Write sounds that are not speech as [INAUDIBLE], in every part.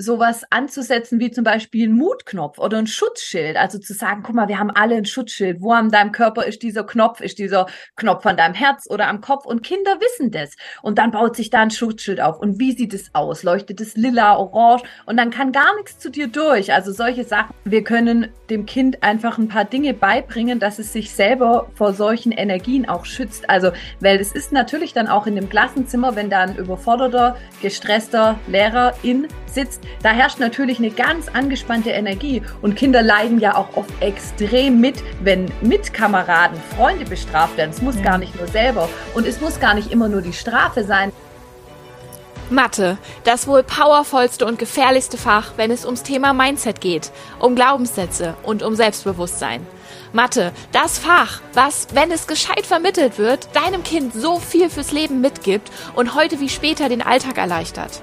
sowas anzusetzen wie zum Beispiel ein Mutknopf oder ein Schutzschild. Also zu sagen, guck mal, wir haben alle ein Schutzschild. Wo an deinem Körper ist dieser Knopf? Ist dieser Knopf an deinem Herz oder am Kopf? Und Kinder wissen das. Und dann baut sich da ein Schutzschild auf. Und wie sieht es aus? Leuchtet es lila, orange? Und dann kann gar nichts zu dir durch. Also solche Sachen. Wir können dem Kind einfach ein paar Dinge beibringen, dass es sich selber vor solchen Energien auch schützt. Also, weil es ist natürlich dann auch in dem Klassenzimmer, wenn da ein überforderter, gestresster Lehrer in sitzt, da herrscht natürlich eine ganz angespannte Energie und Kinder leiden ja auch oft extrem mit, wenn Mitkameraden, Freunde bestraft werden. Es muss ja. gar nicht nur selber und es muss gar nicht immer nur die Strafe sein. Mathe, das wohl powervollste und gefährlichste Fach, wenn es ums Thema Mindset geht, um Glaubenssätze und um Selbstbewusstsein. Mathe, das Fach, was, wenn es gescheit vermittelt wird, deinem Kind so viel fürs Leben mitgibt und heute wie später den Alltag erleichtert.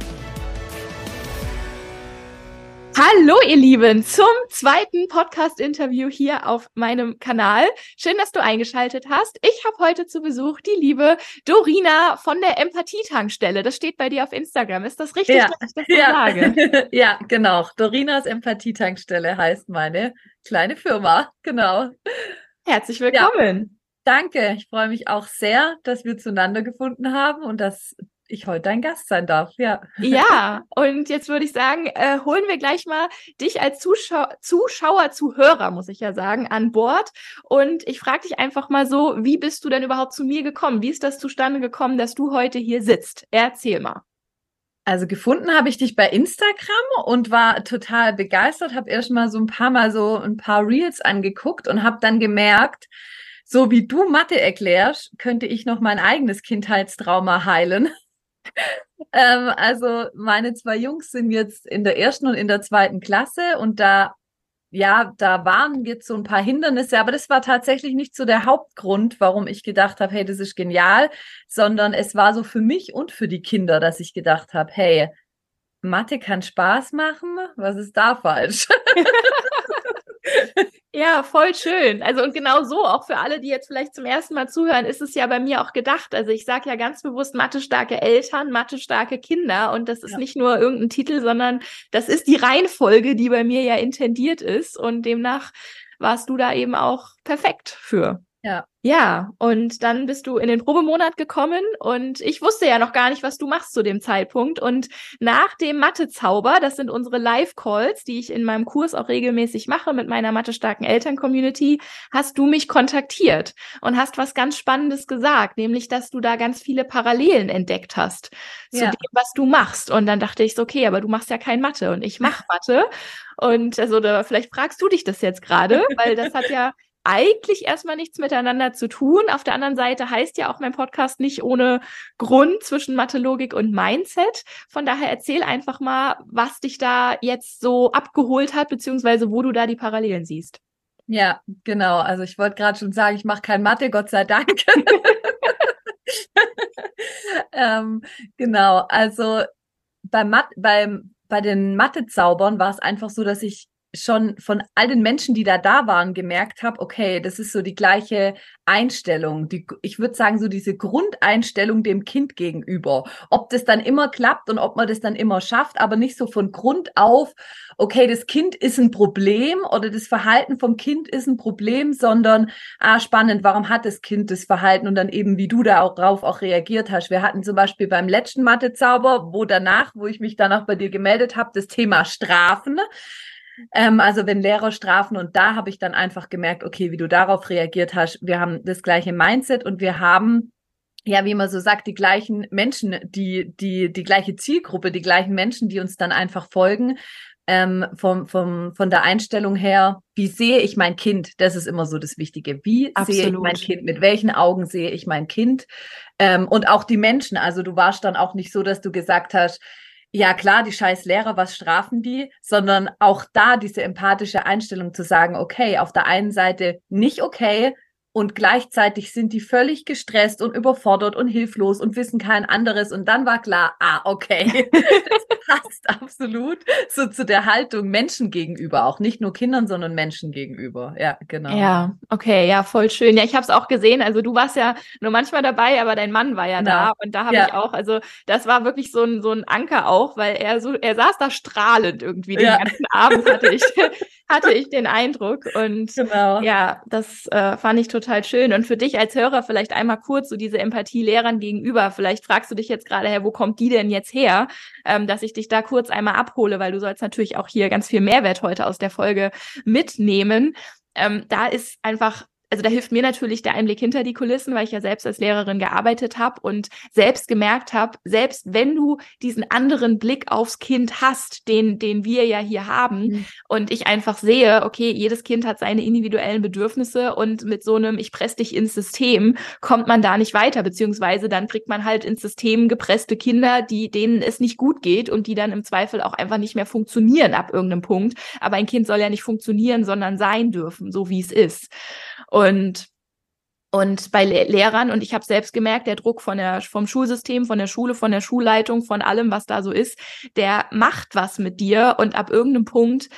Hallo ihr Lieben zum zweiten Podcast-Interview hier auf meinem Kanal. Schön, dass du eingeschaltet hast. Ich habe heute zu Besuch die liebe Dorina von der Empathie-Tankstelle. Das steht bei dir auf Instagram. Ist das richtig, ja. dass ich das so ja. sage? [LAUGHS] ja, genau. Dorinas Empathie-Tankstelle heißt meine kleine Firma. Genau. Herzlich willkommen. Ja. Danke. Ich freue mich auch sehr, dass wir zueinander gefunden haben und dass ich heute dein Gast sein darf, ja. Ja, [LAUGHS] und jetzt würde ich sagen, äh, holen wir gleich mal dich als Zuschau Zuschauer, Zuhörer, muss ich ja sagen, an Bord. Und ich frage dich einfach mal so, wie bist du denn überhaupt zu mir gekommen? Wie ist das zustande gekommen, dass du heute hier sitzt? Erzähl mal. Also gefunden habe ich dich bei Instagram und war total begeistert, habe erst mal so ein paar Mal so ein paar Reels angeguckt und habe dann gemerkt, so wie du Mathe erklärst, könnte ich noch mein eigenes Kindheitstrauma heilen ähm, also meine zwei Jungs sind jetzt in der ersten und in der zweiten Klasse und da ja, da waren jetzt so ein paar Hindernisse, aber das war tatsächlich nicht so der Hauptgrund, warum ich gedacht habe, hey, das ist genial, sondern es war so für mich und für die Kinder, dass ich gedacht habe, hey, Mathe kann Spaß machen, was ist da falsch? [LAUGHS] Ja, voll schön. Also und genau so, auch für alle, die jetzt vielleicht zum ersten Mal zuhören, ist es ja bei mir auch gedacht. Also ich sage ja ganz bewusst Mathe-starke Eltern, Mathe-starke Kinder. Und das ist ja. nicht nur irgendein Titel, sondern das ist die Reihenfolge, die bei mir ja intendiert ist. Und demnach warst du da eben auch perfekt für. Ja. Ja, und dann bist du in den Probemonat gekommen und ich wusste ja noch gar nicht, was du machst zu dem Zeitpunkt. Und nach dem Mathe-Zauber, das sind unsere Live-Calls, die ich in meinem Kurs auch regelmäßig mache mit meiner Mathe-starken Eltern-Community, hast du mich kontaktiert und hast was ganz Spannendes gesagt, nämlich, dass du da ganz viele Parallelen entdeckt hast zu ja. dem, was du machst. Und dann dachte ich so, okay, aber du machst ja kein Mathe und ich mache [LAUGHS] Mathe. Und also, da, vielleicht fragst du dich das jetzt gerade, weil das hat ja eigentlich erstmal nichts miteinander zu tun. Auf der anderen Seite heißt ja auch mein Podcast nicht ohne Grund zwischen Mathelogik und Mindset. Von daher erzähl einfach mal, was dich da jetzt so abgeholt hat, beziehungsweise wo du da die Parallelen siehst. Ja, genau. Also ich wollte gerade schon sagen, ich mache kein Mathe, Gott sei Dank. [LAUGHS] ähm, genau, also beim beim, bei den Mathe-Zaubern war es einfach so, dass ich schon von all den Menschen, die da da waren, gemerkt habe, okay, das ist so die gleiche Einstellung, die, ich würde sagen, so diese Grundeinstellung dem Kind gegenüber. Ob das dann immer klappt und ob man das dann immer schafft, aber nicht so von Grund auf, okay, das Kind ist ein Problem oder das Verhalten vom Kind ist ein Problem, sondern, ah, spannend, warum hat das Kind das Verhalten und dann eben, wie du darauf auch reagiert hast. Wir hatten zum Beispiel beim letzten Mathezauber, wo danach, wo ich mich danach bei dir gemeldet habe, das Thema Strafen. Ähm, also wenn Lehrer strafen und da habe ich dann einfach gemerkt, okay, wie du darauf reagiert hast, wir haben das gleiche Mindset und wir haben ja, wie man so sagt, die gleichen Menschen, die, die, die gleiche Zielgruppe, die gleichen Menschen, die uns dann einfach folgen, ähm, vom, vom, von der Einstellung her, wie sehe ich mein Kind? Das ist immer so das Wichtige. Wie Absolut. sehe ich mein Kind? Mit welchen Augen sehe ich mein Kind? Ähm, und auch die Menschen. Also du warst dann auch nicht so, dass du gesagt hast, ja klar, die scheiß Lehrer, was strafen die, sondern auch da diese empathische Einstellung zu sagen, okay, auf der einen Seite nicht okay, und gleichzeitig sind die völlig gestresst und überfordert und hilflos und wissen kein anderes. Und dann war klar, ah, okay, [LAUGHS] das passt absolut so zu der Haltung Menschen gegenüber, auch nicht nur Kindern, sondern Menschen gegenüber. Ja, genau. Ja, okay, ja, voll schön. Ja, ich habe es auch gesehen. Also du warst ja nur manchmal dabei, aber dein Mann war ja genau. da. Und da habe ja. ich auch, also das war wirklich so ein, so ein Anker auch, weil er so, er saß da strahlend irgendwie den ja. ganzen Abend, hatte ich, [LAUGHS] hatte ich den Eindruck. Und genau. ja, das äh, fand ich total schön. Und für dich als Hörer vielleicht einmal kurz so diese Empathie Lehrern gegenüber. Vielleicht fragst du dich jetzt gerade, her, wo kommt die denn jetzt her? Ähm, dass ich dich da kurz einmal abhole, weil du sollst natürlich auch hier ganz viel Mehrwert heute aus der Folge mitnehmen. Ähm, da ist einfach also da hilft mir natürlich der Einblick hinter die Kulissen, weil ich ja selbst als Lehrerin gearbeitet habe und selbst gemerkt habe, selbst wenn du diesen anderen Blick aufs Kind hast, den, den wir ja hier haben, mhm. und ich einfach sehe, okay, jedes Kind hat seine individuellen Bedürfnisse und mit so einem Ich presse dich ins System kommt man da nicht weiter, beziehungsweise dann kriegt man halt ins System gepresste Kinder, die denen es nicht gut geht und die dann im Zweifel auch einfach nicht mehr funktionieren ab irgendeinem Punkt. Aber ein Kind soll ja nicht funktionieren, sondern sein dürfen, so wie es ist. Und und bei Le Lehrern, und ich habe selbst gemerkt, der Druck von der, vom Schulsystem, von der Schule, von der Schulleitung, von allem, was da so ist, der macht was mit dir. Und ab irgendeinem Punkt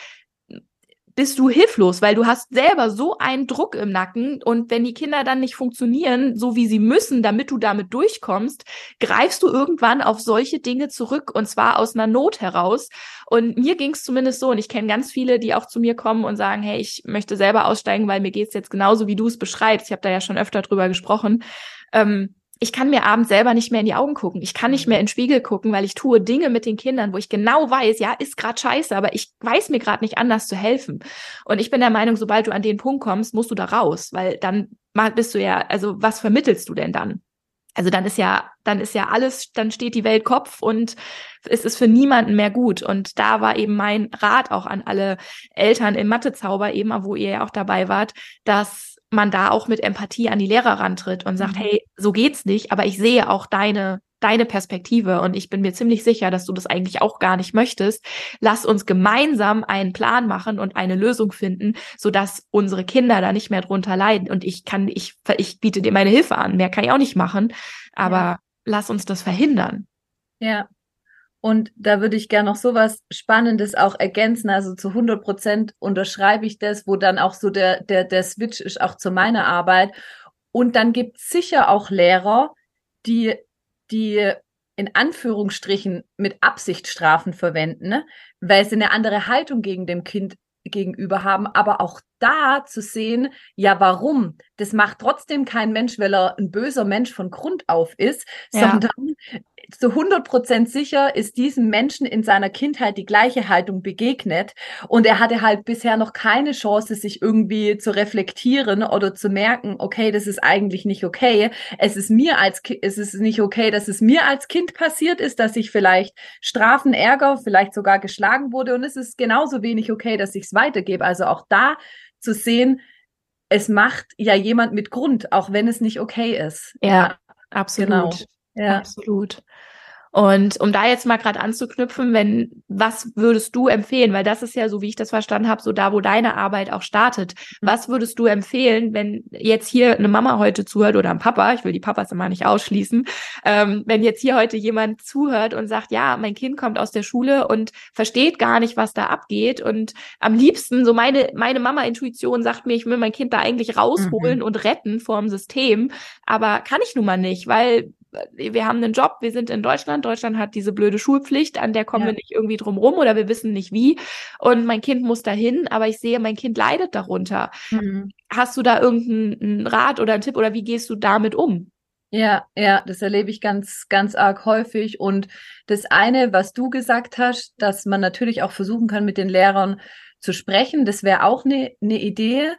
bist du hilflos, weil du hast selber so einen Druck im Nacken und wenn die Kinder dann nicht funktionieren, so wie sie müssen, damit du damit durchkommst, greifst du irgendwann auf solche Dinge zurück und zwar aus einer Not heraus. Und mir ging es zumindest so und ich kenne ganz viele, die auch zu mir kommen und sagen, hey, ich möchte selber aussteigen, weil mir geht's jetzt genauso, wie du es beschreibst. Ich habe da ja schon öfter drüber gesprochen. Ähm, ich kann mir abends selber nicht mehr in die Augen gucken. Ich kann nicht mehr in den Spiegel gucken, weil ich tue Dinge mit den Kindern, wo ich genau weiß, ja, ist gerade scheiße, aber ich weiß mir gerade nicht anders zu helfen. Und ich bin der Meinung, sobald du an den Punkt kommst, musst du da raus, weil dann bist du ja, also was vermittelst du denn dann? Also dann ist ja, dann ist ja alles, dann steht die Welt Kopf und es ist für niemanden mehr gut. Und da war eben mein Rat auch an alle Eltern im Mathezauber eben, wo ihr ja auch dabei wart, dass man da auch mit Empathie an die Lehrer rantritt und sagt, mhm. hey, so geht's nicht, aber ich sehe auch deine deine Perspektive und ich bin mir ziemlich sicher, dass du das eigentlich auch gar nicht möchtest. Lass uns gemeinsam einen Plan machen und eine Lösung finden, sodass unsere Kinder da nicht mehr drunter leiden. Und ich kann, ich, ich biete dir meine Hilfe an. Mehr kann ich auch nicht machen, aber ja. lass uns das verhindern. Ja, und da würde ich gerne noch so was Spannendes auch ergänzen. Also zu 100 Prozent unterschreibe ich das, wo dann auch so der, der, der Switch ist auch zu meiner Arbeit. Und dann gibt es sicher auch Lehrer, die, die in Anführungsstrichen mit Absicht Strafen verwenden, ne? weil sie eine andere Haltung gegen dem Kind gegenüber haben, aber auch da zu sehen, ja, warum? Das macht trotzdem kein Mensch, weil er ein böser Mensch von Grund auf ist, ja. sondern zu 100 Prozent sicher ist diesem Menschen in seiner Kindheit die gleiche Haltung begegnet und er hatte halt bisher noch keine Chance, sich irgendwie zu reflektieren oder zu merken, okay, das ist eigentlich nicht okay. Es ist mir als, es ist nicht okay, dass es mir als Kind passiert ist, dass ich vielleicht Strafen, Ärger, vielleicht sogar geschlagen wurde und es ist genauso wenig okay, dass ich es weitergebe. Also auch da zu sehen, es macht ja jemand mit Grund, auch wenn es nicht okay ist. Ja, absolut. Genau. Ja. Absolut. Und um da jetzt mal gerade anzuknüpfen, wenn, was würdest du empfehlen? Weil das ist ja so, wie ich das verstanden habe, so da, wo deine Arbeit auch startet. Mhm. Was würdest du empfehlen, wenn jetzt hier eine Mama heute zuhört oder ein Papa, ich will die Papas immer nicht ausschließen, ähm, wenn jetzt hier heute jemand zuhört und sagt, ja, mein Kind kommt aus der Schule und versteht gar nicht, was da abgeht und am liebsten, so meine, meine Mama-Intuition sagt mir, ich will mein Kind da eigentlich rausholen mhm. und retten vorm System, aber kann ich nun mal nicht, weil wir haben einen Job, wir sind in Deutschland, Deutschland hat diese blöde Schulpflicht, an der kommen ja. wir nicht irgendwie drum rum oder wir wissen nicht wie. Und mein Kind muss dahin, aber ich sehe, mein Kind leidet darunter. Mhm. Hast du da irgendeinen Rat oder einen Tipp oder wie gehst du damit um? Ja, ja, das erlebe ich ganz, ganz arg häufig. Und das eine, was du gesagt hast, dass man natürlich auch versuchen kann, mit den Lehrern zu sprechen, das wäre auch eine ne Idee.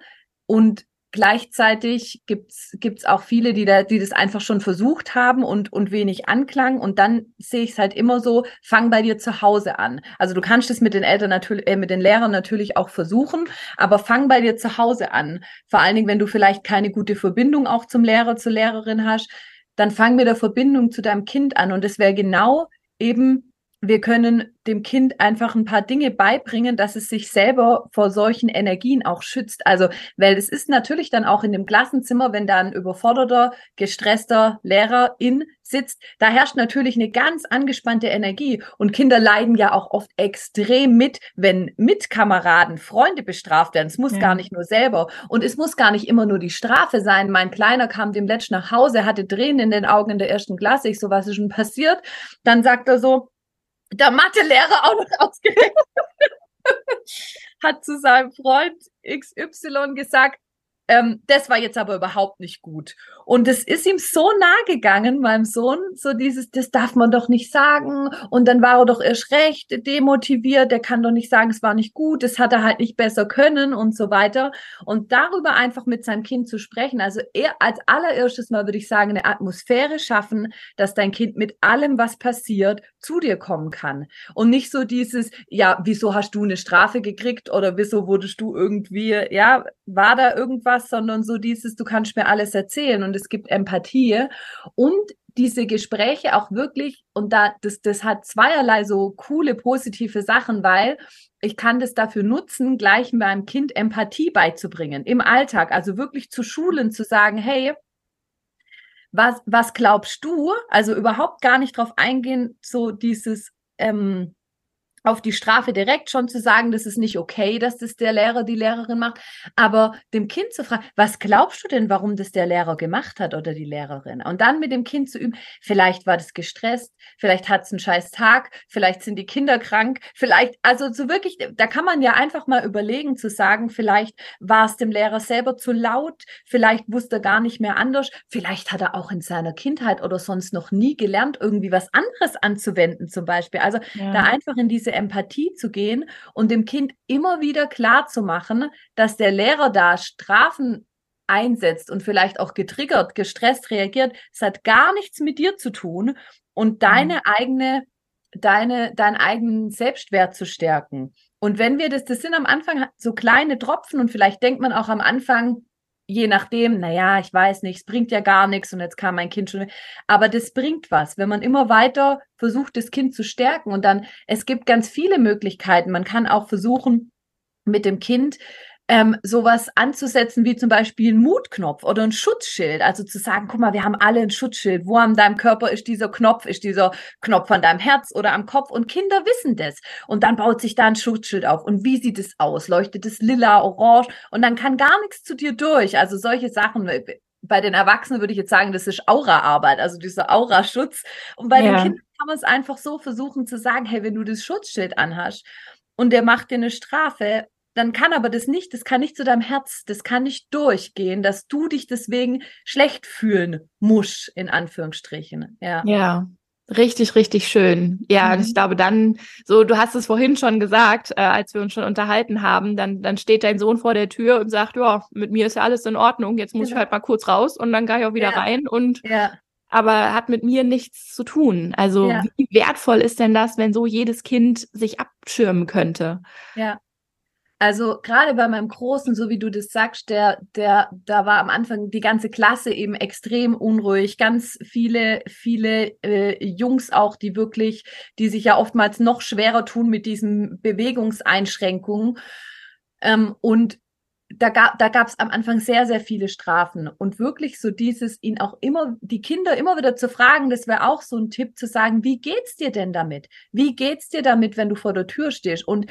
Und Gleichzeitig gibt's gibt's auch viele, die, da, die das einfach schon versucht haben und, und wenig Anklang. Und dann sehe ich es halt immer so, fang bei dir zu Hause an. Also du kannst es mit den Eltern natürlich, äh, mit den Lehrern natürlich auch versuchen, aber fang bei dir zu Hause an. Vor allen Dingen, wenn du vielleicht keine gute Verbindung auch zum Lehrer, zur Lehrerin hast, dann fang mit der Verbindung zu deinem Kind an. Und das wäre genau eben wir können dem Kind einfach ein paar Dinge beibringen, dass es sich selber vor solchen Energien auch schützt. Also, weil es ist natürlich dann auch in dem Klassenzimmer, wenn da ein überforderter, gestresster Lehrerin sitzt, da herrscht natürlich eine ganz angespannte Energie und Kinder leiden ja auch oft extrem mit, wenn Mitkameraden, Freunde bestraft werden. Es muss ja. gar nicht nur selber und es muss gar nicht immer nur die Strafe sein. Mein Kleiner kam dem letzt nach Hause, hatte Tränen in den Augen in der ersten Klasse. Ich so, was ist schon passiert? Dann sagt er so, der Mathelehrer auch noch ausgerechnet. [LAUGHS] Hat zu seinem Freund XY gesagt, ähm, das war jetzt aber überhaupt nicht gut. Und es ist ihm so nah gegangen, meinem Sohn, so dieses, das darf man doch nicht sagen. Und dann war er doch erst recht demotiviert. Der kann doch nicht sagen, es war nicht gut, das hat er halt nicht besser können und so weiter. Und darüber einfach mit seinem Kind zu sprechen. Also er, als allererstes Mal würde ich sagen, eine Atmosphäre schaffen, dass dein Kind mit allem, was passiert, zu dir kommen kann. Und nicht so dieses, ja, wieso hast du eine Strafe gekriegt oder wieso wurdest du irgendwie, ja, war da irgendwas, sondern so dieses, du kannst mir alles erzählen und es gibt Empathie und diese Gespräche auch wirklich, und da, das, das hat zweierlei so coole, positive Sachen, weil ich kann das dafür nutzen, gleich meinem Kind Empathie beizubringen im Alltag, also wirklich zu schulen, zu sagen, hey, was, was glaubst du? Also überhaupt gar nicht drauf eingehen, so dieses, ähm, auf die Strafe direkt schon zu sagen, das ist nicht okay, dass das der Lehrer, die Lehrerin macht, aber dem Kind zu fragen, was glaubst du denn, warum das der Lehrer gemacht hat oder die Lehrerin? Und dann mit dem Kind zu üben, vielleicht war das gestresst, vielleicht hat es einen scheiß Tag, vielleicht sind die Kinder krank, vielleicht, also so wirklich, da kann man ja einfach mal überlegen zu sagen, vielleicht war es dem Lehrer selber zu laut, vielleicht wusste er gar nicht mehr anders, vielleicht hat er auch in seiner Kindheit oder sonst noch nie gelernt, irgendwie was anderes anzuwenden zum Beispiel. Also ja. da einfach in diese Empathie zu gehen und dem Kind immer wieder klar zu machen, dass der Lehrer da Strafen einsetzt und vielleicht auch getriggert, gestresst reagiert. Es hat gar nichts mit dir zu tun und deine mhm. eigene, deine, deinen eigenen Selbstwert zu stärken. Und wenn wir das, das sind am Anfang so kleine Tropfen und vielleicht denkt man auch am Anfang, je nachdem, naja, ich weiß nicht, es bringt ja gar nichts und jetzt kam mein Kind schon. Aber das bringt was, wenn man immer weiter versucht, das Kind zu stärken und dann, es gibt ganz viele Möglichkeiten. Man kann auch versuchen, mit dem Kind ähm, sowas anzusetzen wie zum Beispiel ein Mutknopf oder ein Schutzschild. Also zu sagen, guck mal, wir haben alle ein Schutzschild. Wo an deinem Körper ist dieser Knopf? Ist dieser Knopf an deinem Herz oder am Kopf? Und Kinder wissen das. Und dann baut sich da ein Schutzschild auf. Und wie sieht es aus? Leuchtet es lila, orange? Und dann kann gar nichts zu dir durch. Also solche Sachen bei den Erwachsenen würde ich jetzt sagen, das ist Aura-Arbeit, also dieser Aura-Schutz. Und bei ja. den Kindern kann man es einfach so versuchen zu sagen, hey, wenn du das Schutzschild anhast und der macht dir eine Strafe, dann kann aber das nicht, das kann nicht zu deinem Herz, das kann nicht durchgehen, dass du dich deswegen schlecht fühlen musst, in Anführungsstrichen. Ja. Ja. Richtig, richtig schön. Ja, mhm. ich glaube dann, so, du hast es vorhin schon gesagt, äh, als wir uns schon unterhalten haben, dann, dann steht dein Sohn vor der Tür und sagt, ja, mit mir ist ja alles in Ordnung, jetzt muss genau. ich halt mal kurz raus und dann gehe ich auch wieder ja. rein und ja aber hat mit mir nichts zu tun. Also ja. wie wertvoll ist denn das, wenn so jedes Kind sich abschirmen könnte? Ja. Also gerade bei meinem Großen, so wie du das sagst, der, der, da war am Anfang die ganze Klasse eben extrem unruhig. Ganz viele, viele äh, Jungs auch, die wirklich, die sich ja oftmals noch schwerer tun mit diesen Bewegungseinschränkungen. Ähm, und da gab da am Anfang sehr sehr viele Strafen und wirklich so dieses ihn auch immer die Kinder immer wieder zu fragen, das wäre auch so ein Tipp zu sagen, wie geht's dir denn damit? Wie geht's dir damit, wenn du vor der Tür stehst? Und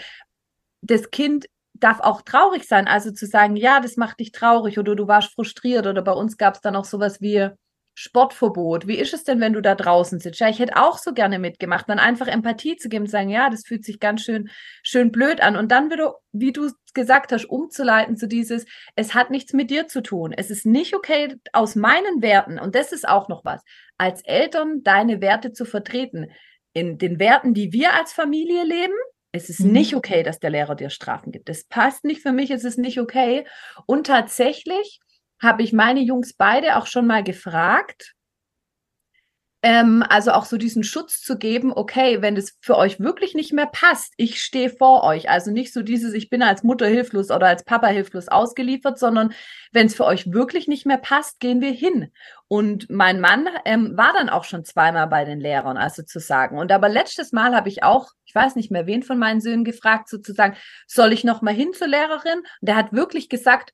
das Kind darf auch traurig sein, also zu sagen, ja, das macht dich traurig oder du warst frustriert oder bei uns gab es dann auch sowas wie Sportverbot. Wie ist es denn, wenn du da draußen sitzt? Ja, ich hätte auch so gerne mitgemacht, dann einfach Empathie zu geben, sagen, ja, das fühlt sich ganz schön, schön blöd an. Und dann wieder, wie du gesagt hast, umzuleiten zu dieses, es hat nichts mit dir zu tun. Es ist nicht okay, aus meinen Werten, und das ist auch noch was, als Eltern deine Werte zu vertreten. In den Werten, die wir als Familie leben, es ist mhm. nicht okay, dass der Lehrer dir Strafen gibt. Das passt nicht für mich, es ist nicht okay. Und tatsächlich habe ich meine Jungs beide auch schon mal gefragt, Ähm, also auch so diesen Schutz zu geben, okay, wenn es für euch wirklich nicht mehr passt, ich stehe vor euch. Also nicht so dieses, ich bin als Mutter hilflos oder als Papa hilflos ausgeliefert, sondern wenn es für euch wirklich nicht mehr passt, gehen wir hin. Und mein Mann ähm, war dann auch schon zweimal bei den Lehrern, also zu sagen. Und aber letztes Mal habe ich auch, ich weiß nicht mehr wen von meinen Söhnen gefragt, sozusagen, soll ich noch mal hin zur Lehrerin? Und der hat wirklich gesagt,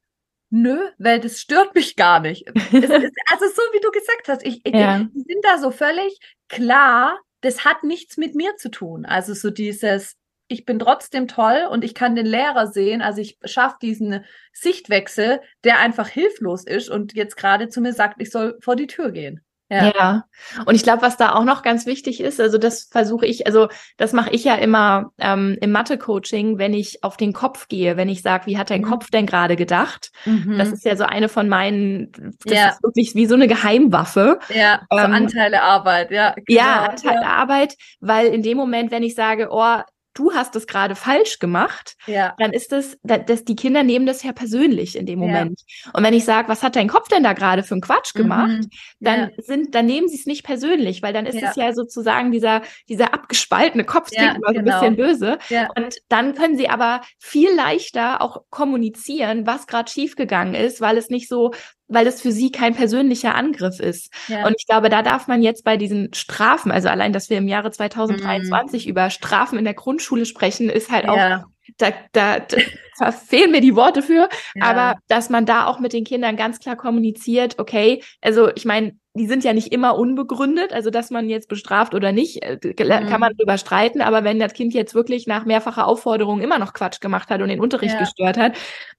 Nö, weil das stört mich gar nicht. [LAUGHS] ist, also so wie du gesagt hast, ich, ich ja. die sind da so völlig klar, das hat nichts mit mir zu tun. Also so dieses, ich bin trotzdem toll und ich kann den Lehrer sehen. Also ich schaffe diesen Sichtwechsel, der einfach hilflos ist und jetzt gerade zu mir sagt, ich soll vor die Tür gehen. Ja. ja. Und ich glaube, was da auch noch ganz wichtig ist, also das versuche ich, also das mache ich ja immer ähm, im Mathe-Coaching, wenn ich auf den Kopf gehe, wenn ich sage, wie hat dein mhm. Kopf denn gerade gedacht? Mhm. Das ist ja so eine von meinen, das ja. ist wirklich wie so eine Geheimwaffe. Ja, so ähm, Anteile Arbeit, ja. Genau. Ja, Anteile ja. Arbeit, weil in dem Moment, wenn ich sage, oh, du hast es gerade falsch gemacht, ja. dann ist es, dass die Kinder nehmen das ja persönlich in dem Moment. Ja. Und wenn ich sage, was hat dein Kopf denn da gerade für einen Quatsch gemacht, mhm. dann ja. sind, dann nehmen sie es nicht persönlich, weil dann ist es ja sozusagen dieser, dieser abgespaltene Kopf, klingt immer so ein bisschen genau. böse. Und dann können sie aber viel leichter auch kommunizieren, was gerade schiefgegangen ist, weil es nicht so weil es für sie kein persönlicher Angriff ist. Ja. Und ich glaube, da darf man jetzt bei diesen Strafen, also allein, dass wir im Jahre 2023 mm. über Strafen in der Grundschule sprechen, ist halt ja. auch, da, da, [LAUGHS] da fehlen mir die Worte für, ja. aber dass man da auch mit den Kindern ganz klar kommuniziert, okay, also ich meine, die sind ja nicht immer unbegründet, also dass man jetzt bestraft oder nicht, äh, kann mhm. man drüber streiten, aber wenn das Kind jetzt wirklich nach mehrfacher Aufforderung immer noch Quatsch gemacht hat und den Unterricht ja. gestört hat,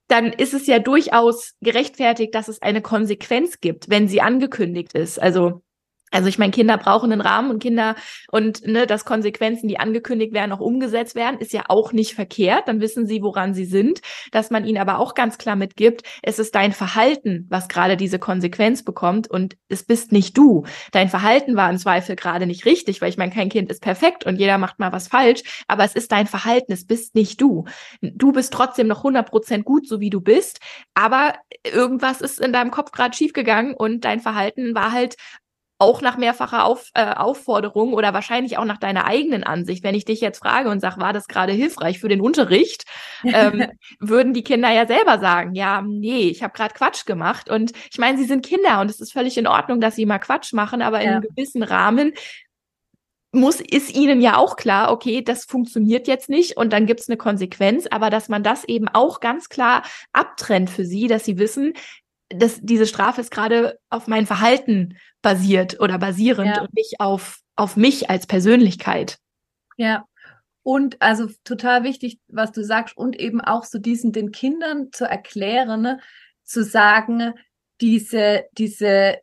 dann ist es ja durchaus gerechtfertigt, dass es eine Konsequenz gibt, wenn sie angekündigt ist. Also also ich meine, Kinder brauchen einen Rahmen und Kinder und ne, dass Konsequenzen, die angekündigt werden, auch umgesetzt werden, ist ja auch nicht verkehrt. Dann wissen sie, woran sie sind. Dass man ihnen aber auch ganz klar mitgibt, es ist dein Verhalten, was gerade diese Konsequenz bekommt und es bist nicht du. Dein Verhalten war im Zweifel gerade nicht richtig, weil ich meine, kein Kind ist perfekt und jeder macht mal was falsch, aber es ist dein Verhalten, es bist nicht du. Du bist trotzdem noch 100 Prozent gut, so wie du bist, aber irgendwas ist in deinem Kopf gerade schiefgegangen und dein Verhalten war halt auch nach mehrfacher Auf, äh, Aufforderung oder wahrscheinlich auch nach deiner eigenen Ansicht, wenn ich dich jetzt frage und sag, war das gerade hilfreich für den Unterricht, ähm, [LAUGHS] würden die Kinder ja selber sagen, ja, nee, ich habe gerade Quatsch gemacht. Und ich meine, sie sind Kinder und es ist völlig in Ordnung, dass sie mal Quatsch machen, aber ja. in einem gewissen Rahmen muss, ist ihnen ja auch klar, okay, das funktioniert jetzt nicht und dann gibt's eine Konsequenz, aber dass man das eben auch ganz klar abtrennt für sie, dass sie wissen, dass diese Strafe ist gerade auf mein Verhalten basiert oder basierend ja. und nicht auf, auf mich als Persönlichkeit. Ja. Und also total wichtig, was du sagst, und eben auch so diesen den Kindern zu erklären, ne, zu sagen, diese, diese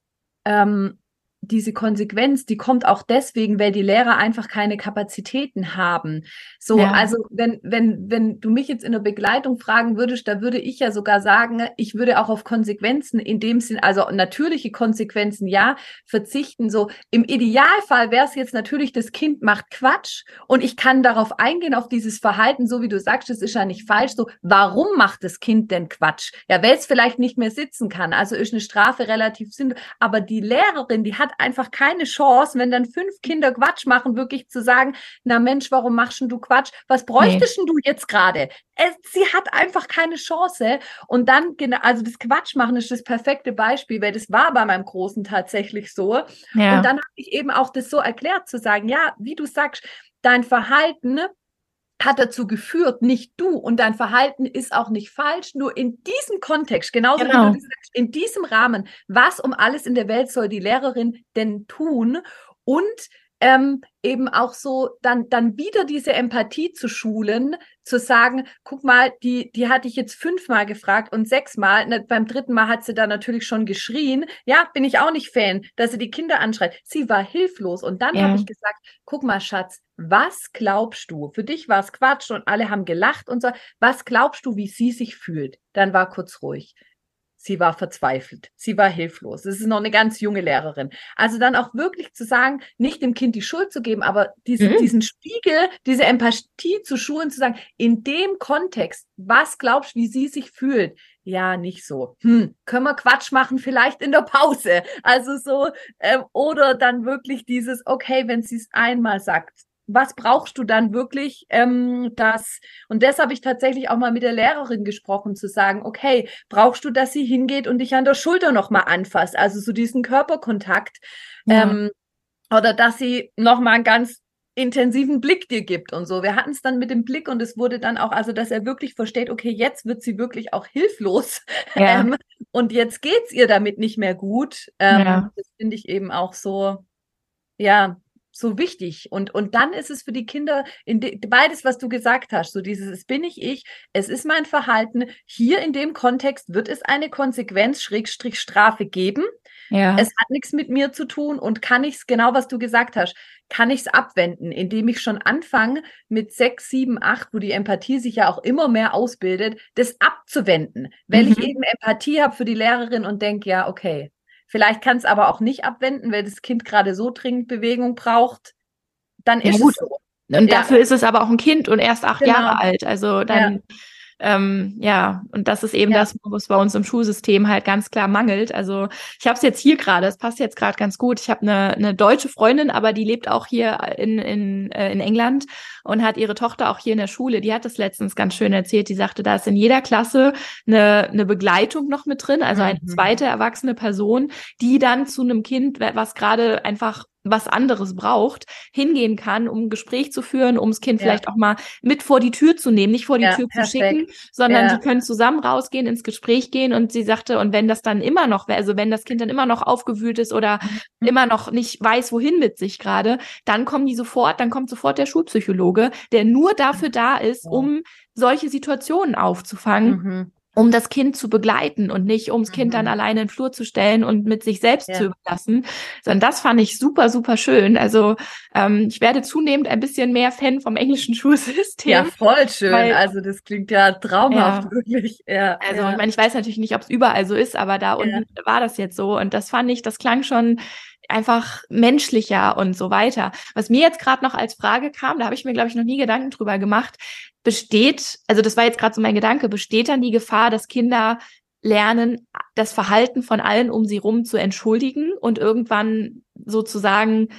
ähm, diese Konsequenz, die kommt auch deswegen, weil die Lehrer einfach keine Kapazitäten haben. So, ja. also wenn, wenn, wenn du mich jetzt in der Begleitung fragen würdest, da würde ich ja sogar sagen, ich würde auch auf Konsequenzen in dem Sinn, also natürliche Konsequenzen ja, verzichten. So, im Idealfall wäre es jetzt natürlich, das Kind macht Quatsch und ich kann darauf eingehen, auf dieses Verhalten, so wie du sagst, das ist ja nicht falsch. So, warum macht das Kind denn Quatsch? Ja, weil es vielleicht nicht mehr sitzen kann. Also ist eine Strafe relativ sinnvoll. Aber die Lehrerin, die hat einfach keine Chance, wenn dann fünf Kinder Quatsch machen, wirklich zu sagen, na Mensch, warum machst du Quatsch? Was bräuchtest nee. du jetzt gerade? Sie hat einfach keine Chance. Und dann, genau, also das Quatsch machen ist das perfekte Beispiel, weil das war bei meinem Großen tatsächlich so. Ja. Und dann habe ich eben auch das so erklärt, zu sagen, ja, wie du sagst, dein Verhalten hat dazu geführt, nicht du. Und dein Verhalten ist auch nicht falsch, nur in diesem Kontext, genauso genau. wie du sagst, in diesem Rahmen, was um alles in der Welt soll die Lehrerin denn tun? Und ähm, eben auch so dann dann wieder diese Empathie zu schulen, zu sagen, guck mal, die die hatte ich jetzt fünfmal gefragt und sechsmal, ne, beim dritten Mal hat sie da natürlich schon geschrien. Ja, bin ich auch nicht Fan, dass sie die Kinder anschreit. Sie war hilflos und dann ja. habe ich gesagt, guck mal, Schatz, was glaubst du? Für dich war es Quatsch und alle haben gelacht und so. Was glaubst du, wie sie sich fühlt? Dann war kurz ruhig. Sie war verzweifelt. Sie war hilflos. Es ist noch eine ganz junge Lehrerin. Also dann auch wirklich zu sagen, nicht dem Kind die Schuld zu geben, aber diesen, mhm. diesen Spiegel, diese Empathie zu schulen, zu sagen, in dem Kontext, was glaubst du, wie sie sich fühlt? ja, nicht so. Hm, können wir Quatsch machen, vielleicht in der Pause. Also so, ähm, oder dann wirklich dieses, okay, wenn sie es einmal sagt, was brauchst du dann wirklich, ähm, das, und das habe ich tatsächlich auch mal mit der Lehrerin gesprochen, zu sagen, okay, brauchst du, dass sie hingeht und dich an der Schulter nochmal anfasst, also so diesen Körperkontakt, ja. ähm, oder dass sie nochmal einen ganz intensiven Blick dir gibt und so. Wir hatten es dann mit dem Blick und es wurde dann auch, also dass er wirklich versteht, okay, jetzt wird sie wirklich auch hilflos ja. [LAUGHS] ähm, und jetzt geht's ihr damit nicht mehr gut. Ähm, ja. Das finde ich eben auch so, ja, so wichtig. Und, und dann ist es für die Kinder in de, beides, was du gesagt hast, so dieses, es bin ich ich, es ist mein Verhalten. Hier in dem Kontext wird es eine Konsequenz, Schrägstrich Strafe geben. Ja. Es hat nichts mit mir zu tun und kann ich es, genau was du gesagt hast, kann ich es abwenden, indem ich schon anfange mit sechs, sieben, acht, wo die Empathie sich ja auch immer mehr ausbildet, das abzuwenden, weil mhm. ich eben Empathie habe für die Lehrerin und denke, ja, okay, Vielleicht kann es aber auch nicht abwenden, weil das Kind gerade so dringend Bewegung braucht. Dann ist ja, es so. Und ja. dafür ist es aber auch ein Kind und erst acht genau. Jahre alt. Also dann ja. Ähm, ja, und das ist eben ja. das, wo es bei uns im Schulsystem halt ganz klar mangelt. Also ich habe es jetzt hier gerade, es passt jetzt gerade ganz gut. Ich habe eine, eine deutsche Freundin, aber die lebt auch hier in, in, äh, in England und hat ihre Tochter auch hier in der Schule. Die hat das letztens ganz schön erzählt. Die sagte, da ist in jeder Klasse eine, eine Begleitung noch mit drin, also eine mhm. zweite erwachsene Person, die dann zu einem Kind, was gerade einfach was anderes braucht, hingehen kann, um ein Gespräch zu führen, um das Kind ja. vielleicht auch mal mit vor die Tür zu nehmen, nicht vor die ja, Tür perfekt. zu schicken, sondern ja. die können zusammen rausgehen, ins Gespräch gehen und sie sagte, und wenn das dann immer noch, also wenn das Kind dann immer noch aufgewühlt ist oder mhm. immer noch nicht weiß, wohin mit sich gerade, dann kommen die sofort, dann kommt sofort der Schulpsychologe, der nur dafür da ist, um solche Situationen aufzufangen. Mhm um das Kind zu begleiten und nicht ums Kind dann mhm. alleine in den Flur zu stellen und mit sich selbst ja. zu überlassen, sondern das fand ich super, super schön. Also ähm, ich werde zunehmend ein bisschen mehr Fan vom englischen [LAUGHS] Schulsystem. Ja, voll schön. Weil, also das klingt ja traumhaft, ja. wirklich. Ja, also ja. ich meine, ich weiß natürlich nicht, ob es überall so ist, aber da unten war das jetzt so und das fand ich, das klang schon einfach menschlicher und so weiter. Was mir jetzt gerade noch als Frage kam, da habe ich mir, glaube ich, noch nie Gedanken drüber gemacht, besteht, also das war jetzt gerade so mein Gedanke, besteht dann die Gefahr, dass Kinder lernen, das Verhalten von allen um sie rum zu entschuldigen und irgendwann sozusagen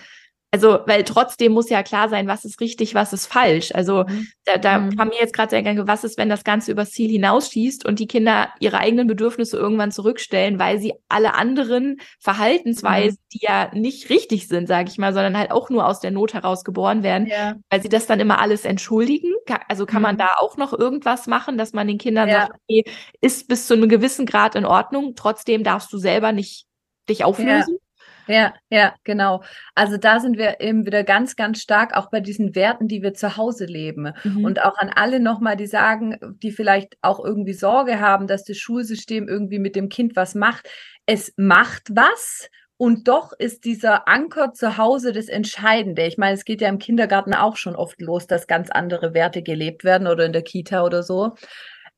also, weil trotzdem muss ja klar sein, was ist richtig, was ist falsch. Also, mhm. da, da mhm. kam mir jetzt gerade der Gedanke, was ist, wenn das Ganze übers Ziel hinausschießt und die Kinder ihre eigenen Bedürfnisse irgendwann zurückstellen, weil sie alle anderen Verhaltensweisen, mhm. die ja nicht richtig sind, sage ich mal, sondern halt auch nur aus der Not heraus geboren werden, ja. weil sie das dann immer alles entschuldigen. Also kann man mhm. da auch noch irgendwas machen, dass man den Kindern ja. sagt, okay, ist bis zu einem gewissen Grad in Ordnung, trotzdem darfst du selber nicht dich auflösen? Ja. Ja, ja, genau. Also da sind wir eben wieder ganz, ganz stark auch bei diesen Werten, die wir zu Hause leben. Mhm. Und auch an alle nochmal, die sagen, die vielleicht auch irgendwie Sorge haben, dass das Schulsystem irgendwie mit dem Kind was macht. Es macht was. Und doch ist dieser Anker zu Hause das Entscheidende. Ich meine, es geht ja im Kindergarten auch schon oft los, dass ganz andere Werte gelebt werden oder in der Kita oder so.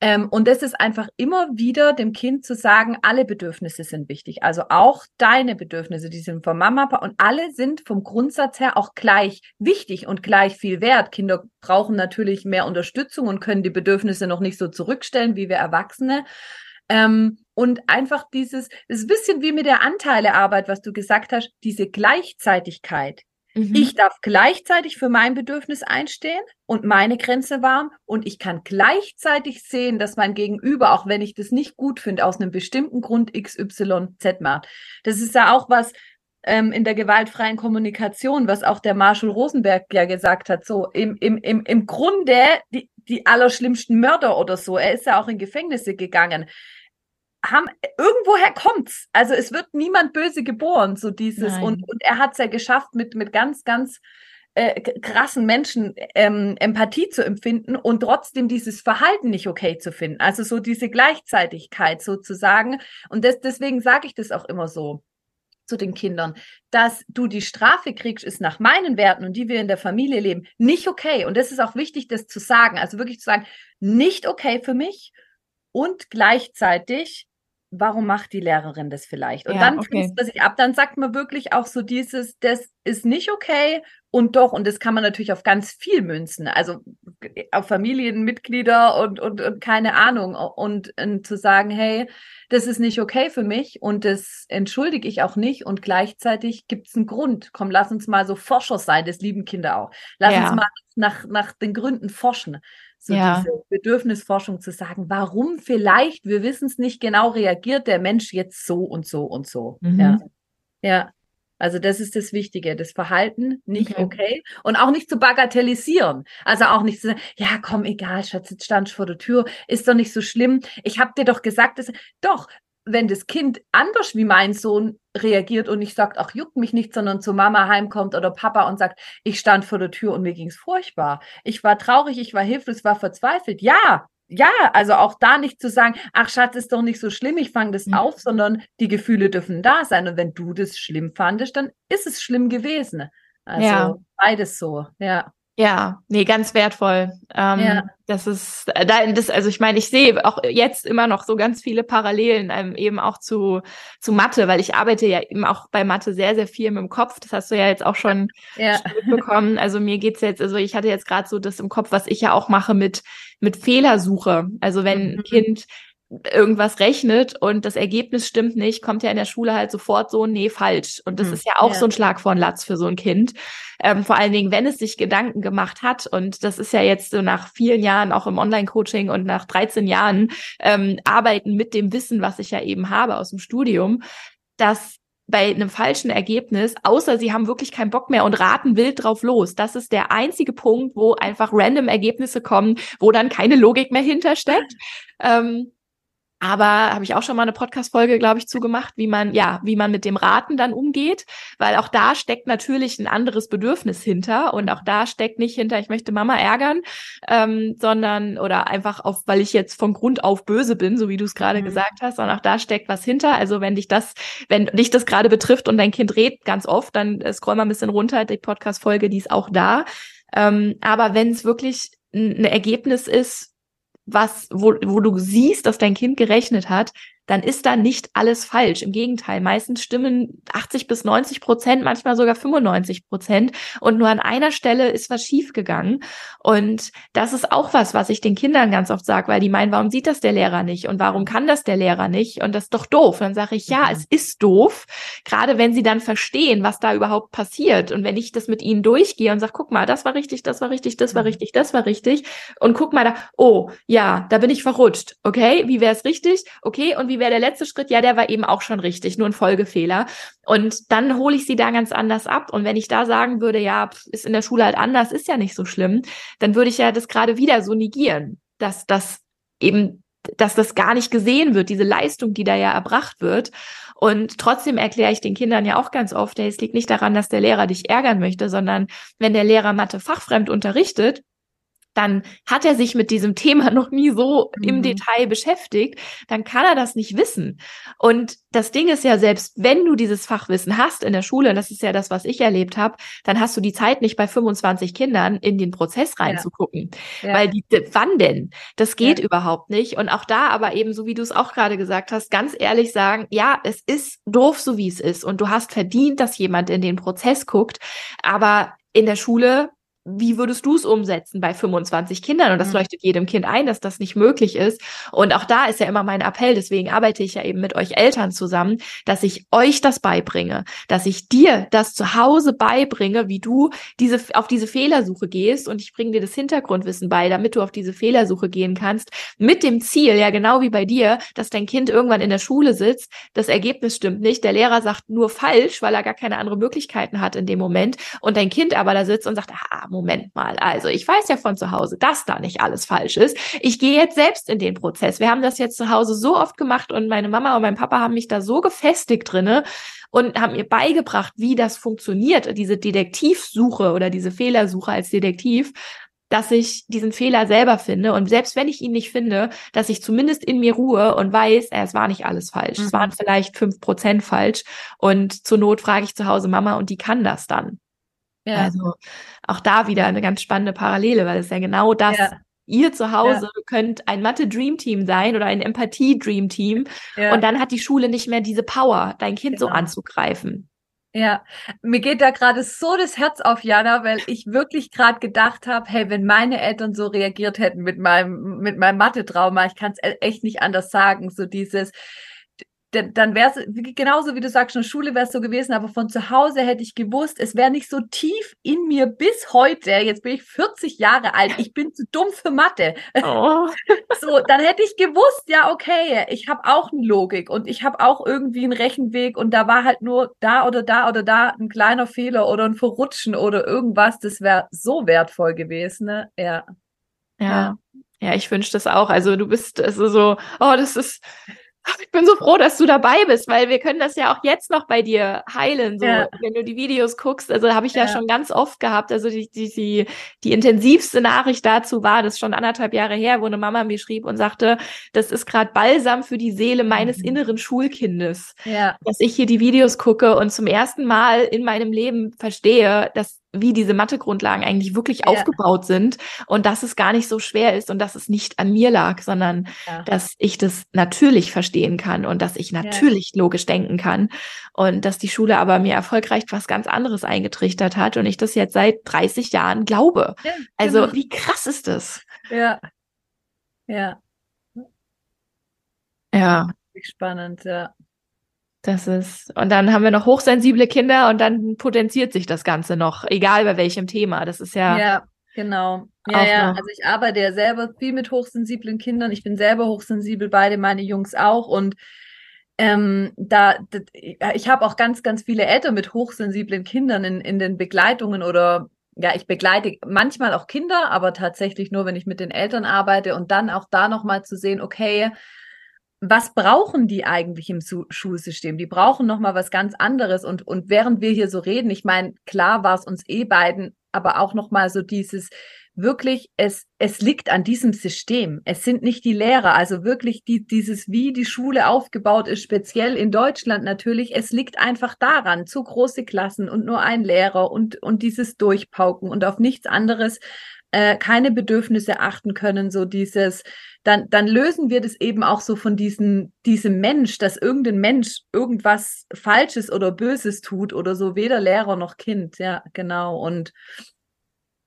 Ähm, und das ist einfach immer wieder dem Kind zu sagen, alle Bedürfnisse sind wichtig. Also auch deine Bedürfnisse, die sind von Mama und alle sind vom Grundsatz her auch gleich wichtig und gleich viel wert. Kinder brauchen natürlich mehr Unterstützung und können die Bedürfnisse noch nicht so zurückstellen wie wir Erwachsene. Ähm, und einfach dieses, das ist ein bisschen wie mit der Anteilearbeit, was du gesagt hast, diese Gleichzeitigkeit. Mhm. Ich darf gleichzeitig für mein Bedürfnis einstehen und meine Grenze wahren und ich kann gleichzeitig sehen, dass mein Gegenüber, auch wenn ich das nicht gut finde, aus einem bestimmten Grund XYZ macht. Das ist ja auch was ähm, in der gewaltfreien Kommunikation, was auch der Marshall Rosenberg ja gesagt hat, so im, im, im, im Grunde die, die allerschlimmsten Mörder oder so. Er ist ja auch in Gefängnisse gegangen haben, irgendwoher kommt's. Also es wird niemand böse geboren, so dieses. Und, und er hat es ja geschafft, mit, mit ganz, ganz äh, krassen Menschen ähm, Empathie zu empfinden und trotzdem dieses Verhalten nicht okay zu finden. Also so diese Gleichzeitigkeit sozusagen. Und das, deswegen sage ich das auch immer so zu den Kindern, dass du die Strafe kriegst, ist nach meinen Werten und die wir in der Familie leben, nicht okay. Und das ist auch wichtig, das zu sagen. Also wirklich zu sagen, nicht okay für mich und gleichzeitig warum macht die Lehrerin das vielleicht? Und Ja, dann okay. man sich ab, dann sagt man wirklich auch so dieses, das ist nicht okay und doch, und das kann man natürlich auf ganz viel münzen, also auf Familienmitglieder und, und, und keine Ahnung. Und, und zu sagen, hey, das ist nicht okay für mich und das entschuldige ich auch nicht und gleichzeitig gibt es einen Grund. Komm, lass uns mal so Forscher sein, das lieben Kinder auch. Lass Ja. uns mal nach, nach den Gründen forschen. So Ja. diese Bedürfnisforschung zu sagen, warum vielleicht, wir wissen es nicht genau, reagiert der Mensch jetzt so und so und so. Mhm. Ja. Ja. Also das ist das Wichtige, das Verhalten nicht Okay. okay. und auch nicht zu bagatellisieren. Also auch nicht zu sagen, ja komm, egal, Schatz, jetzt standst du vor der Tür, ist doch nicht so schlimm. Ich habe dir doch gesagt, dass doch, wenn das Kind anders wie mein Sohn reagiert und nicht sagt, ach juckt mich nicht, sondern zu Mama heimkommt oder Papa und sagt, ich stand vor der Tür und mir ging's furchtbar. Ich war traurig, ich war hilflos, war verzweifelt. Ja, ja, also auch da nicht zu sagen, ach Schatz, ist doch nicht so schlimm, ich fange das Mhm. auf, sondern die Gefühle dürfen da sein. Und wenn du das schlimm fandest, dann ist es schlimm gewesen. Also Ja. beides so, ja. Ja, nee, ganz wertvoll. Ähm, Ja. Das ist, äh, da, das, also ich meine, ich sehe auch jetzt immer noch so ganz viele Parallelen ähm, eben auch zu, zu Mathe, weil ich arbeite ja eben auch bei Mathe sehr, sehr viel mit dem Kopf. Das hast du ja jetzt auch schon, [LAUGHS] Ja, schon mitbekommen. Also mir geht's jetzt, also ich hatte jetzt gerade so das im Kopf, was ich ja auch mache mit, mit Fehlersuche. Also wenn ein Mhm. Kind irgendwas rechnet und das Ergebnis stimmt nicht, kommt ja in der Schule halt sofort so, nee, falsch. Und das Hm, ist ja auch ja. so ein Schlag vor den Latz für so ein Kind. Ähm, vor allen Dingen, wenn es sich Gedanken gemacht hat. Und das ist ja jetzt so nach vielen Jahren auch im Online-Coaching und nach 13 Jahren ähm, Arbeiten mit dem Wissen, was ich ja eben habe aus dem Studium, dass bei einem falschen Ergebnis, außer sie haben wirklich keinen Bock mehr und raten wild drauf los. Das ist der einzige Punkt, wo einfach random Ergebnisse kommen, wo dann keine Logik mehr hintersteckt. Ähm, aber habe ich auch schon mal eine Podcast-Folge, glaube ich, zugemacht, wie man, ja, wie man mit dem Raten dann umgeht, weil auch da steckt natürlich ein anderes Bedürfnis hinter und auch da steckt nicht hinter, ich möchte Mama ärgern, ähm, sondern oder einfach auf, weil ich jetzt von Grund auf böse bin, so wie du es gerade Mhm. gesagt hast, sondern auch da steckt was hinter. Also wenn dich das, wenn dich das gerade betrifft und dein Kind redet ganz oft, dann äh, scroll mal ein bisschen runter, die Podcast-Folge, die ist auch da. Ähm, aber wenn es wirklich ein ein Ergebnis ist, was, wo, wo du siehst, dass dein Kind gerechnet hat, dann ist da nicht alles falsch. Im Gegenteil, meistens stimmen 80 bis 90 Prozent, manchmal sogar 95 Prozent. Und nur an einer Stelle ist was schiefgegangen. Und das ist auch was, was ich den Kindern ganz oft sage, weil die meinen, warum sieht das der Lehrer nicht? Und warum kann das der Lehrer nicht? Und das ist doch doof. Und dann sage ich, ja, Mhm. es ist doof. Gerade wenn sie dann verstehen, was da überhaupt passiert. Und wenn ich das mit ihnen durchgehe und sage, guck mal, das war richtig, das war richtig, das war Mhm. richtig, das war richtig. Und guck mal da, oh, ja, da bin ich verrutscht. Okay, wie wäre es richtig? Okay, und wie wäre der letzte Schritt? Ja, der war eben auch schon richtig, nur ein Folgefehler. Und dann hole ich sie da ganz anders ab. Und wenn ich da sagen würde, ja, ist in der Schule halt anders, ist ja nicht so schlimm, dann würde ich ja das gerade wieder so negieren, dass das eben, dass das gar nicht gesehen wird, diese Leistung, die da ja erbracht wird. Und trotzdem erkläre ich den Kindern ja auch ganz oft, hey, es liegt nicht daran, dass der Lehrer dich ärgern möchte, sondern wenn der Lehrer Mathe fachfremd unterrichtet, dann hat er sich mit diesem Thema noch nie so im Mhm. Detail beschäftigt, dann kann er das nicht wissen. Und das Ding ist ja, selbst wenn du dieses Fachwissen hast in der Schule, und das ist ja das, was ich erlebt habe, dann hast du die Zeit nicht bei 25 Kindern in den Prozess reinzugucken. Ja. Weil die, wann denn? Das geht Ja. überhaupt nicht. Und auch da aber eben, so wie du es auch gerade gesagt hast, ganz ehrlich sagen, ja, es ist doof, so wie es ist. Und du hast verdient, dass jemand in den Prozess guckt. Aber in der Schule wie würdest du es umsetzen bei 25 Kindern? Und das Mhm. leuchtet jedem Kind ein, dass das nicht möglich ist. Und auch da ist ja immer mein Appell, deswegen arbeite ich ja eben mit euch Eltern zusammen, dass ich euch das beibringe, dass ich dir das zu Hause beibringe, wie du diese, auf diese Fehlersuche gehst und ich bringe dir das Hintergrundwissen bei, damit du auf diese Fehlersuche gehen kannst, mit dem Ziel, ja genau wie bei dir, dass dein Kind irgendwann in der Schule sitzt, das Ergebnis stimmt nicht, der Lehrer sagt nur falsch, weil er gar keine andere Möglichkeiten hat in dem Moment und dein Kind aber da sitzt und sagt, ah, Moment mal, also ich weiß ja von zu Hause, dass da nicht alles falsch ist. Ich gehe jetzt selbst in den Prozess. Wir haben das jetzt zu Hause so oft gemacht und meine Mama und mein Papa haben mich da so gefestigt drinne und haben mir beigebracht, wie das funktioniert, diese Detektivsuche oder diese Fehlersuche als Detektiv, dass ich diesen Fehler selber finde und selbst wenn ich ihn nicht finde, dass ich zumindest in mir ruhe und weiß, äh, es war nicht alles falsch. Es Mhm. waren vielleicht fünf Prozent falsch und zur Not frage ich zu Hause Mama und die kann das dann. ja. Also auch da wieder eine ganz spannende Parallele, weil es ja genau das Ja. ihr zu Hause ja. könnt ein Mathe-Dream-Team sein oder ein Empathie-Dream-Team. Ja. Und dann hat die Schule nicht mehr diese Power, dein Kind genau. so anzugreifen. Ja, mir geht da gerade so das Herz auf, Jana, weil ich wirklich gerade gedacht habe, hey, wenn meine Eltern so reagiert hätten mit meinem mit meinem Mathe-Trauma, ich kann es echt nicht anders sagen, so dieses dann wäre es genauso wie du sagst, in der Schule wäre es so gewesen, aber von zu Hause hätte ich gewusst, es wäre nicht so tief in mir bis heute. Jetzt bin ich 40 Jahre alt, ich bin zu dumm für Mathe. [LAUGHS] Oh. so, dann hätte ich gewusst, ja, okay, ich habe auch eine Logik und ich habe auch irgendwie einen Rechenweg und da war halt nur da oder da oder da ein kleiner Fehler oder ein Verrutschen oder irgendwas. Das wäre so wertvoll gewesen, ne? Ja. Ja. ja. Ja, ich wünsche das auch. Also du bist also so, oh, das ist ich bin so froh, dass du dabei bist, weil wir können das ja auch jetzt noch bei dir heilen, so ja. wenn du die Videos guckst. Also habe ich ja. ja. schon ganz oft gehabt. Also die, die, die, die intensivste Nachricht dazu war, das schon anderthalb Jahre her, wo eine Mama mir schrieb und sagte, das ist gerade Balsam für die Seele meines mhm. inneren Schulkindes. Ja. Dass ich hier die Videos gucke und zum ersten Mal in meinem Leben verstehe, dass wie diese Mathegrundlagen eigentlich wirklich ja. aufgebaut sind und dass es gar nicht so schwer ist und dass es nicht an mir lag, sondern ja. dass ich das natürlich verstehen kann und dass ich natürlich ja. logisch denken kann und dass die Schule aber mir erfolgreich was ganz anderes eingetrichtert hat und ich das jetzt seit 30 Jahren glaube. also genau. wie krass ist das? Ja. Ja. Ja. Spannend, ja. Das ist, und dann haben wir noch hochsensible Kinder und dann potenziert sich das Ganze noch, egal bei welchem Thema. Das ist ja. Ja, genau. Ja, ja. Also ich arbeite ja selber viel mit hochsensiblen Kindern. Ich bin selber hochsensibel, beide meine Jungs auch. Und ähm, da, ich habe auch ganz, ganz viele Eltern mit hochsensiblen Kindern in, in den Begleitungen oder ja, ich begleite manchmal auch Kinder, aber tatsächlich nur, wenn ich mit den Eltern arbeite und dann auch da nochmal zu sehen, okay, was brauchen die eigentlich im Schulsystem? Die brauchen noch mal was ganz anderes. Und, und während wir hier so reden, ich meine, klar war es uns eh beiden, aber auch noch mal so dieses wirklich, es, es liegt an diesem System. Es sind nicht die Lehrer, also wirklich die, dieses, wie die Schule aufgebaut ist, speziell in Deutschland natürlich. Es liegt einfach daran, zu große Klassen und nur ein Lehrer und, und dieses Durchpauken und auf nichts anderes äh, keine Bedürfnisse achten können, so dieses, dann, dann lösen wir das eben auch so von diesem, diesem Mensch, dass irgendein Mensch irgendwas Falsches oder Böses tut oder so, weder Lehrer noch Kind, ja, genau. Und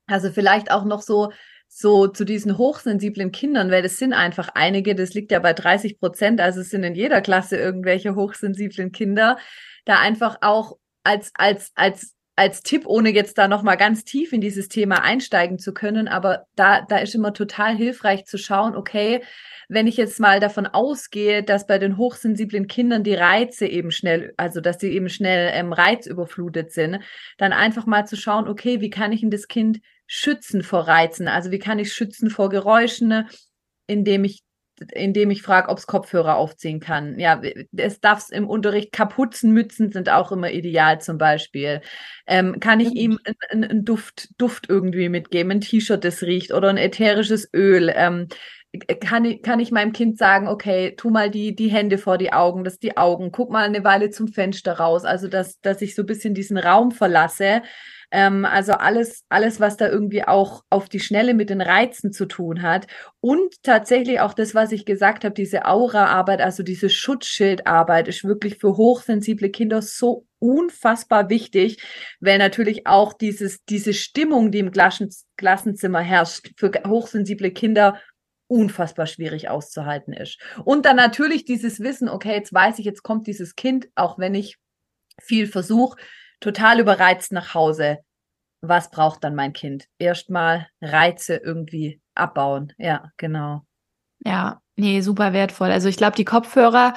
also vielleicht auch noch so, so zu diesen hochsensiblen Kindern, weil das sind einfach einige, das liegt ja bei 30 Prozent, also es sind in jeder Klasse irgendwelche hochsensiblen Kinder, da einfach auch als, als, als als Tipp, ohne jetzt da nochmal ganz tief in dieses Thema einsteigen zu können, aber da, da ist immer total hilfreich zu schauen, okay, wenn ich jetzt mal davon ausgehe, dass bei den hochsensiblen Kindern die Reize eben schnell, also dass sie eben schnell ähm, reizüberflutet sind, dann einfach mal zu schauen, okay, wie kann ich denn das Kind schützen vor Reizen? Also wie kann ich schützen vor Geräuschen, indem ich indem ich frage, ob es Kopfhörer aufziehen kann. Ja, es darf im Unterricht Kapuzenmützen sind auch immer ideal zum Beispiel. Ähm, kann ich ihm einen Duft, Duft irgendwie mitgeben, ein T-Shirt, das riecht oder ein ätherisches Öl? Ähm, kann ich, kann ich meinem Kind sagen, okay, tu mal die, die Hände vor die Augen, das die Augen, guck mal eine Weile zum Fenster raus. Also, dass, dass ich so ein bisschen diesen Raum verlasse, ähm, also alles, alles, was da irgendwie auch auf die Schnelle mit den Reizen zu tun hat. Und tatsächlich auch das, was ich gesagt habe, diese Aura-Arbeit, also diese Schutzschildarbeit, ist wirklich für hochsensible Kinder so unfassbar wichtig, weil natürlich auch dieses, diese Stimmung, die im Klassen, Klassenzimmer herrscht, für hochsensible Kinder unfassbar schwierig auszuhalten ist. Und dann natürlich dieses Wissen, okay, jetzt weiß ich, jetzt kommt dieses Kind, auch wenn ich viel versuche, total überreizt nach Hause. Was braucht dann mein Kind? Erstmal Reize irgendwie abbauen. Ja, genau. Ja, nee, super wertvoll. Also ich glaube, die Kopfhörer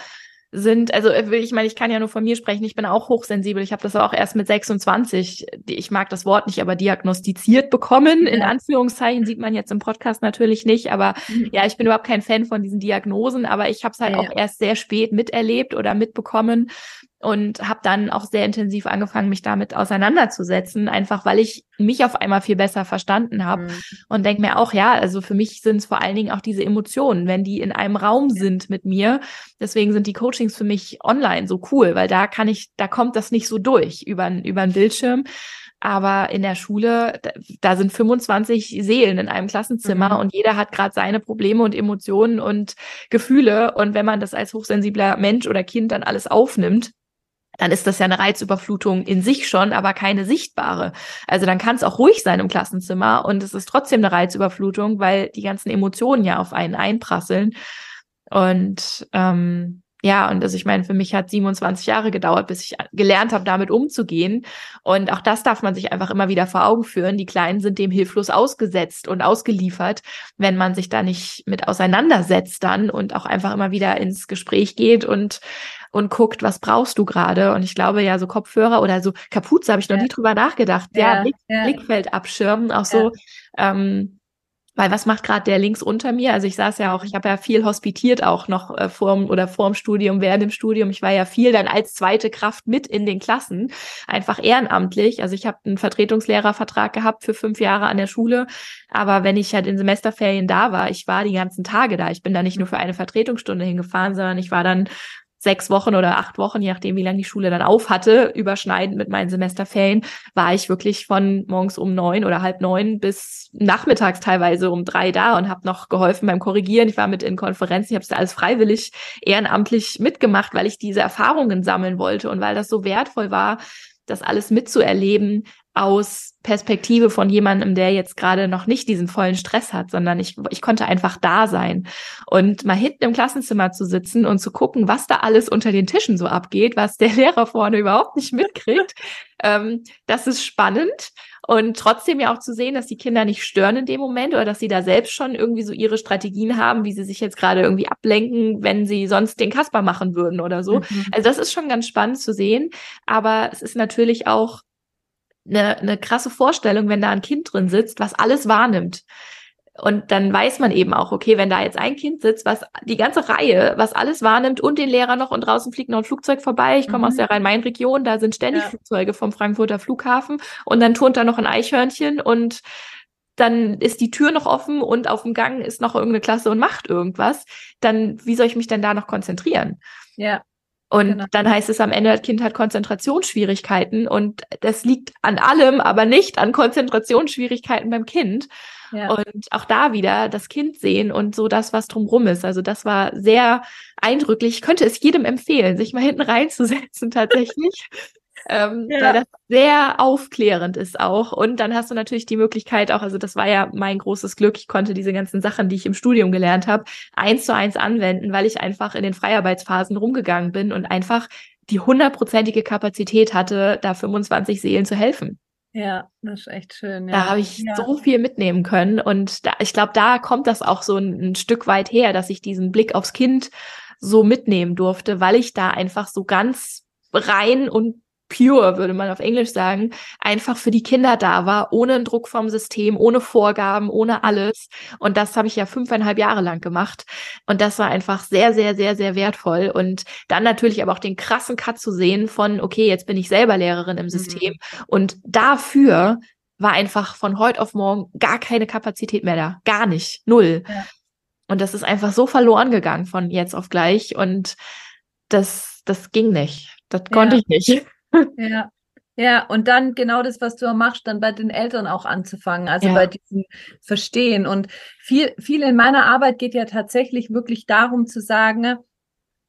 sind, also äh, ich meine, ich kann ja nur von mir sprechen, ich bin auch hochsensibel. Ich habe das auch erst mit 26, ich mag das Wort nicht, aber diagnostiziert bekommen. In Anführungszeichen sieht man jetzt im Podcast natürlich nicht, aber mhm. ja, ich bin überhaupt kein Fan von diesen Diagnosen, aber ich habe es halt ja. auch erst sehr spät miterlebt oder mitbekommen und habe dann auch sehr intensiv angefangen, mich damit auseinanderzusetzen, einfach weil ich mich auf einmal viel besser verstanden habe mhm. und denke mir auch, ja, also für mich sind es vor allen Dingen auch diese Emotionen, wenn die in einem Raum sind mit mir. Deswegen sind die Coachings für mich online so cool, weil da kann ich, da kommt das nicht so durch über, über einen Bildschirm. Aber in der Schule, da, sind 25 Seelen in einem Klassenzimmer mhm. und jeder hat gerade seine Probleme und Emotionen und Gefühle. Und wenn man das als hochsensibler Mensch oder Kind dann alles aufnimmt, dann ist das ja eine Reizüberflutung in sich schon, aber keine sichtbare. Also dann kann es auch ruhig sein im Klassenzimmer und es ist trotzdem eine Reizüberflutung, weil die ganzen Emotionen ja auf einen einprasseln. Und ähm, ja, und also ich meine, für mich hat 27 Jahre gedauert, bis ich gelernt habe, damit umzugehen. Und auch das darf man sich einfach immer wieder vor Augen führen. Die Kleinen sind dem hilflos ausgesetzt und ausgeliefert, wenn man sich da nicht mit auseinandersetzt dann und auch einfach immer wieder ins Gespräch geht und und guckt, was brauchst du gerade? Und ich glaube ja, so Kopfhörer oder so Kapuze habe ich noch ja. nie drüber nachgedacht. Ja, ja, Blick, ja. Blickfeld abschirmen, auch so ähm, weil was macht gerade der links unter mir? Also ich saß ja auch, ich habe ja viel hospitiert auch noch äh, vorm oder vorm Studium, während dem Studium. Ich war ja viel dann als zweite Kraft mit in den Klassen, einfach ehrenamtlich. Also ich habe einen Vertretungslehrervertrag gehabt für fünf Jahre an der Schule. Aber wenn ich halt in Semesterferien da war, ich war die ganzen Tage da. Ich bin da nicht nur für eine Vertretungsstunde hingefahren, sondern ich war dann sechs Wochen oder acht Wochen, je nachdem, wie lange die Schule dann auf hatte, überschneidend mit meinen Semesterferien, war ich wirklich von morgens um neun oder halb neun bis nachmittags teilweise um drei da und habe noch geholfen beim Korrigieren. Ich war mit in Konferenzen, ich habe es alles freiwillig ehrenamtlich mitgemacht, weil ich diese Erfahrungen sammeln wollte und weil das so wertvoll war, das alles mitzuerleben, aus Perspektive von jemandem, der jetzt gerade noch nicht diesen vollen Stress hat, sondern ich, ich konnte einfach da sein und mal hinten im Klassenzimmer zu sitzen und zu gucken, was da alles unter den Tischen so abgeht, was der [LAUGHS] Lehrer vorne überhaupt nicht mitkriegt. ähm, das ist spannend und trotzdem ja auch zu sehen, dass die Kinder nicht stören in dem Moment oder dass sie da selbst schon irgendwie so ihre Strategien haben, wie sie sich jetzt gerade irgendwie ablenken, wenn sie sonst den Kasper machen würden oder so. Mhm. Also das ist schon ganz spannend zu sehen, aber es ist natürlich auch eine, eine krasse Vorstellung, wenn da ein Kind drin sitzt, was alles wahrnimmt. Und dann weiß man eben auch, okay, wenn da jetzt ein Kind sitzt, was die ganze Reihe, was alles wahrnimmt und den Lehrer noch und draußen fliegt noch ein Flugzeug vorbei. Ich komme mhm. aus der Rhein-Main-Region, da sind ständig ja. Flugzeuge vom Frankfurter Flughafen und dann turnt da noch ein Eichhörnchen und dann ist die Tür noch offen und auf dem Gang ist noch irgendeine Klasse und macht irgendwas. Dann, wie soll ich mich denn da noch konzentrieren? Ja. Und genau. dann heißt es am Ende, das Kind hat Konzentrationsschwierigkeiten und das liegt an allem, aber nicht an Konzentrationsschwierigkeiten beim Kind. Ja. Und auch da wieder das Kind sehen und so das, was drumrum ist. Also das war sehr eindrücklich. Ich könnte es jedem empfehlen, sich mal hinten reinzusetzen tatsächlich. [LAUGHS] ähm, ja. weil das sehr aufklärend ist auch. Und dann hast du natürlich die Möglichkeit auch, also das war ja mein großes Glück, ich konnte diese ganzen Sachen, die ich im Studium gelernt habe, eins zu eins anwenden, weil ich einfach in den Freiarbeitsphasen rumgegangen bin und einfach die hundertprozentige Kapazität hatte, da 25 Seelen zu helfen. Ja, das ist echt schön. Ja. Da habe ich ja. so viel mitnehmen können und da, ich glaube, da kommt das auch so ein, ein Stück weit her, dass ich diesen Blick aufs Kind so mitnehmen durfte, weil ich da einfach so ganz rein und pure, würde man auf Englisch sagen, einfach für die Kinder da war, ohne einen Druck vom System, ohne Vorgaben, ohne alles. Und das habe ich ja fünfeinhalb Jahre lang gemacht. Und das war einfach sehr, sehr, sehr, sehr wertvoll. Und dann natürlich aber auch den krassen Cut zu sehen von, okay, jetzt bin ich selber Lehrerin im System. Mhm. Und dafür war einfach von heute auf morgen gar keine Kapazität mehr da. Gar nicht. Null. Ja. Und das ist einfach so verloren gegangen von jetzt auf gleich. Und das, das ging nicht. Das konnte ja. ich nicht. [LAUGHS] Ja. Ja, und dann genau das, was du machst, dann bei den Eltern auch anzufangen, also ja. bei diesem Verstehen. Und viel, viel in meiner Arbeit geht ja tatsächlich wirklich darum zu sagen,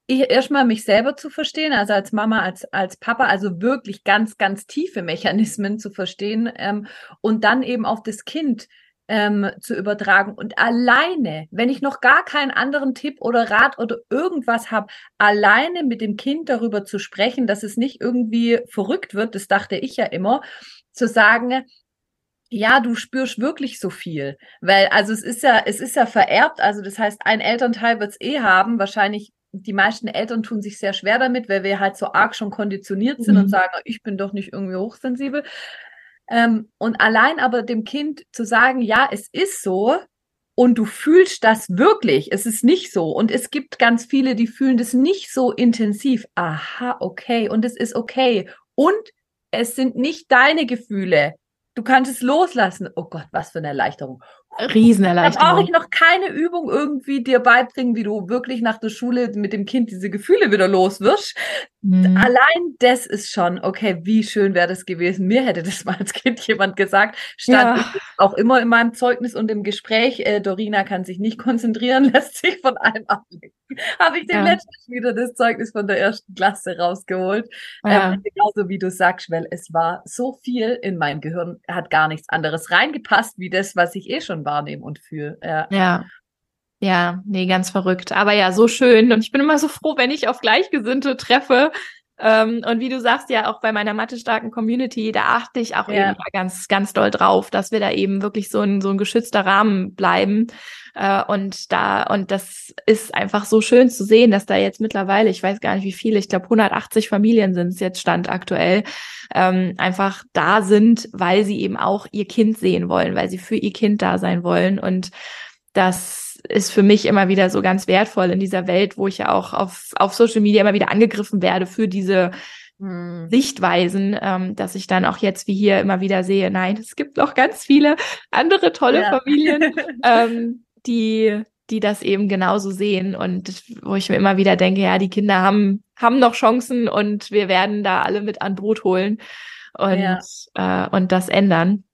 erstmal mich selber zu verstehen, also als Mama, als, als Papa, also wirklich ganz, ganz tiefe Mechanismen zu verstehen ähm, und dann eben auf das Kind ähm, zu übertragen. Und alleine, wenn ich noch gar keinen anderen Tipp oder Rat oder irgendwas habe, alleine mit dem Kind darüber zu sprechen, dass es nicht irgendwie verrückt wird, das dachte ich ja immer, zu sagen, ja, du spürst wirklich so viel, weil also es ist ja, es ist ja vererbt, also das heißt, ein Elternteil wird es eh haben, wahrscheinlich die meisten Eltern tun sich sehr schwer damit, weil wir halt so arg schon konditioniert sind mhm. und sagen, ich bin doch nicht irgendwie hochsensibel. Ähm, und allein aber dem Kind zu sagen, ja, es ist so und du fühlst das wirklich, es ist nicht so. Und es gibt ganz viele, die fühlen das nicht so intensiv. Aha, okay. Und es ist okay. Und es sind nicht deine Gefühle. Du kannst es loslassen. Oh Gott, was für eine Erleichterung. Riesenerleichterung. Da brauche ich noch keine Übung irgendwie dir beibringen, wie du wirklich nach der Schule mit dem Kind diese Gefühle wieder los wirst. Mhm. Allein das ist schon, okay, wie schön wäre das gewesen. Mir hätte das [LAUGHS] mal als Kind jemand gesagt. Stand ja. auch immer in meinem Zeugnis und im Gespräch, äh, Dorina kann sich nicht konzentrieren, [LAUGHS] lässt sich von allem ablenken. Habe ich dem ja. letztens wieder das Zeugnis von der ersten Klasse rausgeholt. Ja. Ähm, genauso wie du sagst, weil es war so viel in mein Gehirn, hat gar nichts anderes reingepasst, wie das, was ich eh schon wahrnehme und fühle. Ja. ja. Ja, nee, ganz verrückt. Aber ja, so schön. Und ich bin immer so froh, wenn ich auf Gleichgesinnte treffe. Ähm, und wie du sagst, ja, auch bei meiner mathestarken Community, da achte ich auch ja. eben ganz, ganz doll drauf, dass wir da eben wirklich so ein, so ein geschützter Rahmen bleiben. Äh, und da, und das ist einfach so schön zu sehen, dass da jetzt mittlerweile, ich weiß gar nicht wie viele, ich glaube 180 Familien sind es jetzt Stand aktuell, ähm, einfach da sind, weil sie eben auch ihr Kind sehen wollen, weil sie für ihr Kind da sein wollen. Und das ist für mich immer wieder so ganz wertvoll in dieser Welt, wo ich ja auch auf, auf Social Media immer wieder angegriffen werde für diese hm. Sichtweisen, ähm, dass ich dann auch jetzt wie hier immer wieder sehe, nein, es gibt noch ganz viele andere tolle ja. Familien, [LAUGHS] ähm, die, die das eben genauso sehen und wo ich mir immer wieder denke, ja, die Kinder haben, haben noch Chancen und wir werden da alle mit an Boot holen und, ja. äh, und das ändern.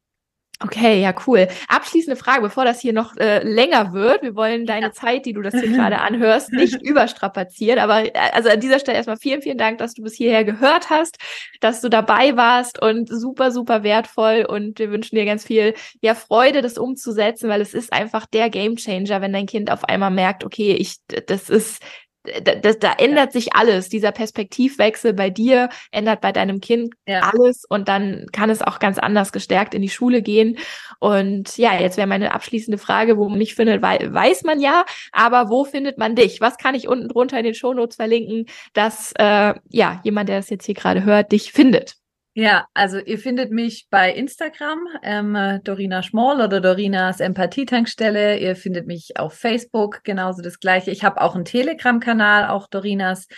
Okay, ja, cool. Abschließende Frage, bevor das hier noch äh, länger wird. Wir wollen deine ja. Zeit, die du das hier [LAUGHS] gerade anhörst, nicht [LAUGHS] überstrapazieren. Aber äh, also an dieser Stelle erstmal vielen, vielen Dank, dass du bis hierher gehört hast, dass du dabei warst und super, super wertvoll. Und wir wünschen dir ganz viel ja, Freude, das umzusetzen, weil es ist einfach der Gamechanger, wenn dein Kind auf einmal merkt, okay, ich, das ist da, da, da ändert sich alles. Dieser Perspektivwechsel bei dir ändert bei deinem Kind ja. alles und dann kann es auch ganz anders gestärkt in die Schule gehen. Und ja, jetzt wäre meine abschließende Frage, wo man nicht findet, weiß man ja, aber wo findet man dich? Was kann ich unten drunter in den Shownotes verlinken, dass äh, ja jemand, der das jetzt hier gerade hört, dich findet? Ja, also ihr findet mich bei Instagram, ähm, Dorina Schmoll oder Dorinas Empathietankstelle. Ihr findet mich auf Facebook, genauso das gleiche. Ich habe auch einen Telegram-Kanal, auch Dorinas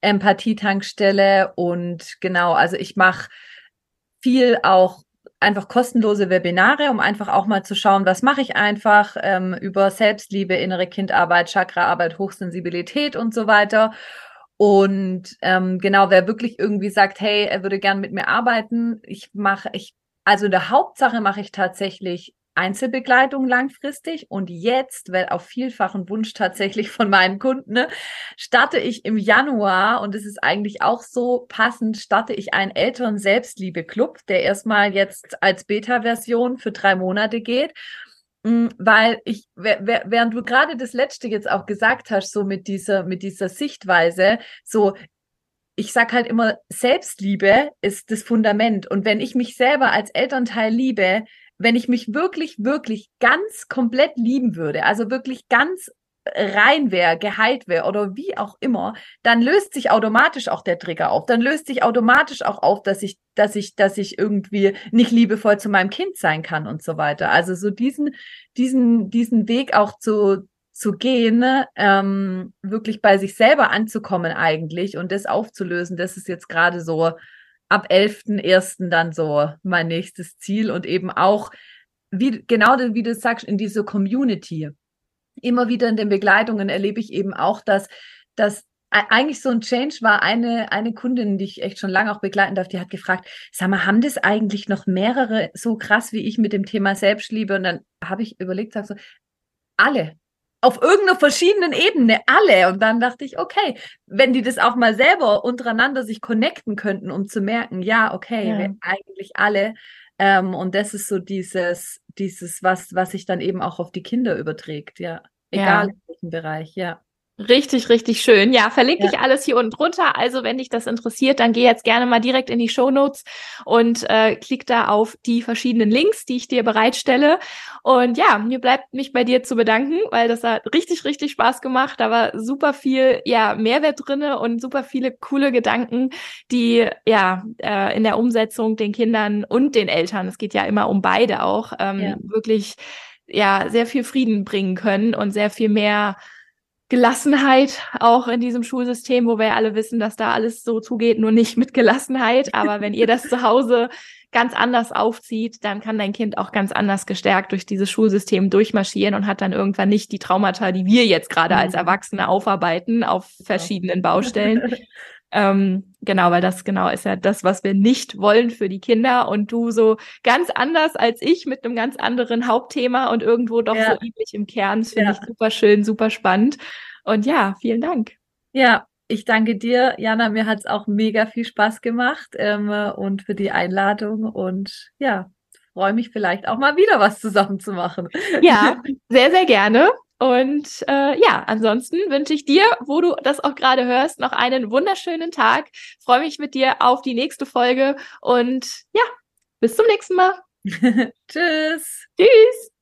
Empathietankstelle. Und genau, also ich mache viel auch einfach kostenlose Webinare, um einfach auch mal zu schauen, was mache ich einfach ähm, über Selbstliebe, innere Kindarbeit, Chakraarbeit, Hochsensibilität und so weiter. Und ähm, genau, wer wirklich irgendwie sagt, hey, er würde gern mit mir arbeiten, ich mache, ich, also in der Hauptsache mache ich tatsächlich Einzelbegleitung langfristig und jetzt, weil auf vielfachen Wunsch tatsächlich von meinen Kunden, ne, starte ich im Januar und es ist eigentlich auch so passend, starte ich einen Eltern-Selbstliebe-Club, der erstmal jetzt als Beta-Version für drei Monate geht weil ich, während du gerade das letzte jetzt auch gesagt hast, so mit dieser, mit dieser Sichtweise, so, ich sag halt immer, Selbstliebe ist das Fundament. Und wenn ich mich selber als Elternteil liebe, wenn ich mich wirklich, wirklich ganz komplett lieben würde, also wirklich ganz rein wäre, geheilt wäre oder wie auch immer, dann löst sich automatisch auch der Trigger auf. Dann löst sich automatisch auch auf, dass ich, dass ich, dass ich irgendwie nicht liebevoll zu meinem Kind sein kann und so weiter. Also so diesen, diesen, diesen Weg auch zu, zu gehen, ähm, wirklich bei sich selber anzukommen eigentlich und das aufzulösen, das ist jetzt gerade so ab 11.01. dann so mein nächstes Ziel und eben auch, wie, genau wie du sagst, in diese Community immer wieder in den Begleitungen erlebe ich eben auch, dass, dass eigentlich so ein Change war eine, eine Kundin, die ich echt schon lange auch begleiten darf, die hat gefragt, sag mal, haben das eigentlich noch mehrere so krass wie ich mit dem Thema Selbstliebe? Und dann habe ich überlegt, sag so, alle. Auf irgendeiner verschiedenen Ebene, alle. Und dann dachte ich, okay, wenn die das auch mal selber untereinander sich connecten könnten, um zu merken, ja, okay, ja. eigentlich alle. Ähm, und das ist so dieses, dieses, was, was sich dann eben auch auf die Kinder überträgt, ja. Egal ja. in welchem Bereich, ja. Richtig, richtig schön. Ja, verlinke ja. ich alles hier unten drunter. Also, wenn dich das interessiert, dann geh jetzt gerne mal direkt in die Show Notes und äh, klick da auf die verschiedenen Links, die ich dir bereitstelle. Und ja, mir bleibt mich bei dir zu bedanken, weil das hat richtig, richtig Spaß gemacht. Da war super viel ja, Mehrwert drinne und super viele coole Gedanken, die ja äh, in der Umsetzung den Kindern und den Eltern, es geht ja immer um beide auch, ähm, ja. wirklich ja sehr viel Frieden bringen können und sehr viel mehr Gelassenheit auch in diesem Schulsystem, wo wir ja alle wissen, dass da alles so zugeht, nur nicht mit Gelassenheit. Aber wenn ihr das [LAUGHS] zu Hause ganz anders aufzieht, dann kann dein Kind auch ganz anders gestärkt durch dieses Schulsystem durchmarschieren und hat dann irgendwann nicht die Traumata, die wir jetzt gerade als mhm. Erwachsene aufarbeiten auf verschiedenen Baustellen. [LAUGHS] ähm, genau, weil das genau ist ja das, was wir nicht wollen für die Kinder und du so ganz anders als ich mit einem ganz anderen Hauptthema und irgendwo doch ja. so ähnlich im Kern. Das finde ja. ich super schön, super spannend. Und ja, vielen Dank. Ja, ich danke dir, Jana. Mir hat es auch mega viel Spaß gemacht ähm, und für die Einladung. Und ja, freue mich vielleicht auch mal wieder was zusammen zu machen. Ja, sehr, sehr gerne. Und äh, ja, ansonsten wünsche ich dir, wo du das auch gerade hörst, noch einen wunderschönen Tag. Freue mich mit dir auf die nächste Folge und ja, bis zum nächsten Mal. [LAUGHS] Tschüss. Tschüss.